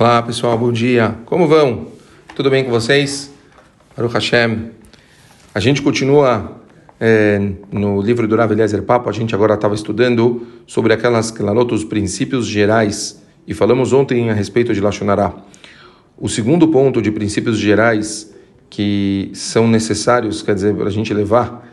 Olá pessoal, bom dia. Como vão? Tudo bem com vocês? Baruch Hashem. A gente continua é, no livro do Rav Eliezer Papo. A gente agora estava estudando sobre aquelas os princípios gerais e falamos ontem a respeito de Lashonará. O segundo ponto de princípios gerais que são necessários, quer dizer, para a gente levar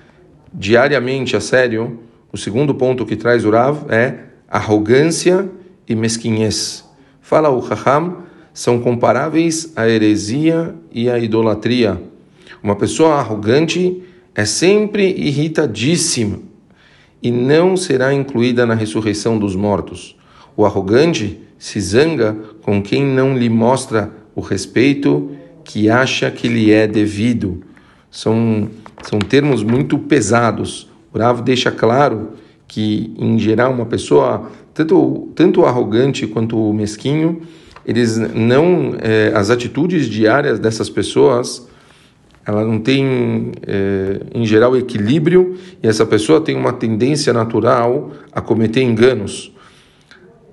diariamente a sério, o segundo ponto que traz o Rav é arrogância e mesquinhez. Fala o Raham, são comparáveis à heresia e à idolatria. Uma pessoa arrogante é sempre irritadíssima e não será incluída na ressurreição dos mortos. O arrogante se zanga com quem não lhe mostra o respeito que acha que lhe é devido. São, são termos muito pesados. O Rav deixa claro que, em geral, uma pessoa tanto, tanto arrogante quanto mesquinho, eles não, é, as atitudes diárias dessas pessoas, ela não tem, é, em geral, equilíbrio e essa pessoa tem uma tendência natural a cometer enganos.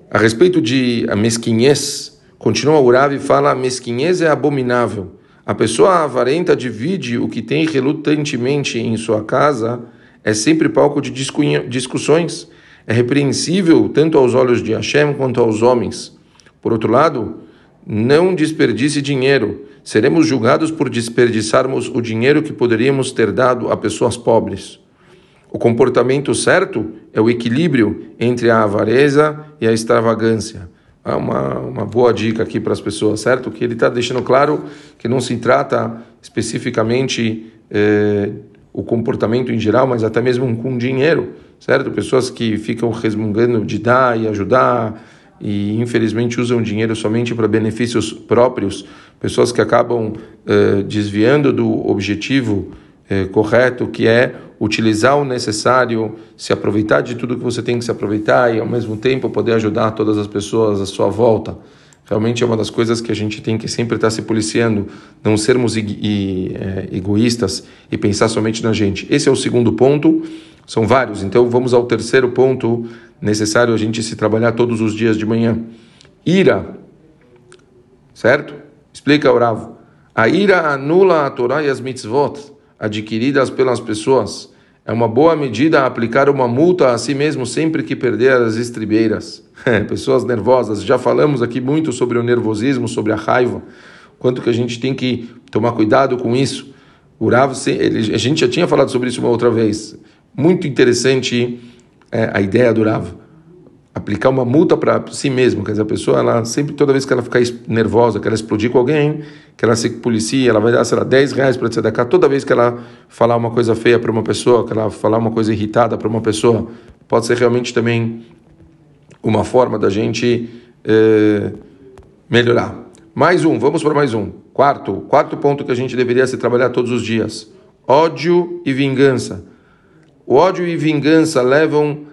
A respeito de a mesquinhez, continua o Urav e fala: a mesquinhez é abominável. A pessoa avarenta divide o que tem relutantemente em sua casa, é sempre palco de discussões é repreensível tanto aos olhos de Hashem quanto aos homens. Por outro lado, não desperdice dinheiro. Seremos julgados por desperdiçarmos o dinheiro que poderíamos ter dado a pessoas pobres. O comportamento certo é o equilíbrio entre a avareza e a extravagância. É uma, uma boa dica aqui para as pessoas, certo? Que ele está deixando claro que não se trata especificamente eh, o comportamento em geral, mas até mesmo com dinheiro certo? Pessoas que ficam resmungando de dar e ajudar e infelizmente usam dinheiro somente para benefícios próprios, pessoas que acabam eh, desviando do objetivo eh, correto, que é utilizar o necessário, se aproveitar de tudo que você tem que se aproveitar e ao mesmo tempo poder ajudar todas as pessoas à sua volta. Realmente é uma das coisas que a gente tem que sempre estar se policiando, não sermos eh, egoístas e pensar somente na gente. Esse é o segundo ponto. São vários, então vamos ao terceiro ponto necessário a gente se trabalhar todos os dias de manhã. Ira, certo? Explica o Ravo. A ira anula a Torá e as mitzvot adquiridas pelas pessoas. É uma boa medida aplicar uma multa a si mesmo sempre que perder as estribeiras. pessoas nervosas. Já falamos aqui muito sobre o nervosismo, sobre a raiva, quanto que a gente tem que tomar cuidado com isso. O Rav, ele, a gente já tinha falado sobre isso uma outra vez. Muito interessante é, a ideia do Rav. Aplicar uma multa para si mesmo, quer dizer, a pessoa, ela sempre, toda vez que ela ficar nervosa, que ela explodir com alguém, que ela se policia, ela vai dar, sei lá, 10 reais para tzedakah, toda vez que ela falar uma coisa feia para uma pessoa, que ela falar uma coisa irritada para uma pessoa, pode ser realmente também uma forma da gente é, melhorar. Mais um, vamos para mais um. Quarto, quarto ponto que a gente deveria se trabalhar todos os dias: ódio e vingança. O ódio e vingança levam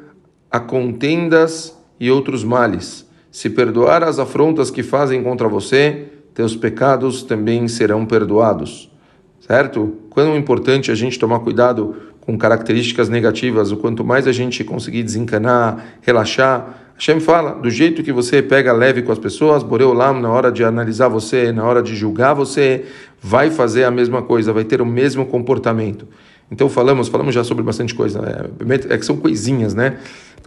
a contendas e outros males. Se perdoar as afrontas que fazem contra você, teus pecados também serão perdoados. Certo? Quão importante a gente tomar cuidado com características negativas, o quanto mais a gente conseguir desencanar, relaxar. Hashem fala, do jeito que você pega leve com as pessoas, Boreolam, na hora de analisar você, na hora de julgar você, vai fazer a mesma coisa, vai ter o mesmo comportamento. Então falamos, falamos já sobre bastante coisa. É, é que são coisinhas, né?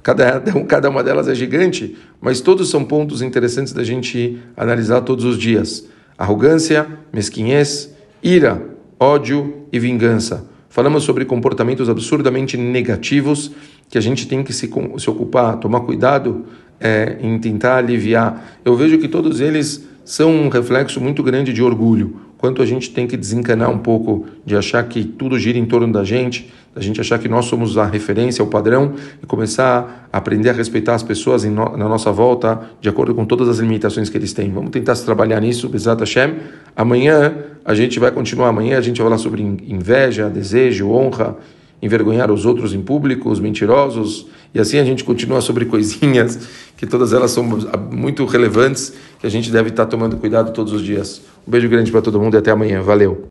Cada, cada uma delas é gigante, mas todos são pontos interessantes da gente analisar todos os dias. Arrogância, mesquinhez, ira, ódio e vingança. Falamos sobre comportamentos absurdamente negativos que a gente tem que se, se ocupar, tomar cuidado é, em tentar aliviar. Eu vejo que todos eles são um reflexo muito grande de orgulho. Quanto a gente tem que desencanar um pouco de achar que tudo gira em torno da gente, da gente achar que nós somos a referência, o padrão, e começar a aprender a respeitar as pessoas no, na nossa volta, de acordo com todas as limitações que eles têm. Vamos tentar se trabalhar nisso, Bezat Hashem. Amanhã a gente vai continuar, amanhã a gente vai falar sobre inveja, desejo, honra, envergonhar os outros em público, os mentirosos, e assim a gente continua sobre coisinhas que todas elas são muito relevantes, que a gente deve estar tomando cuidado todos os dias. Um beijo grande para todo mundo e até amanhã. Valeu!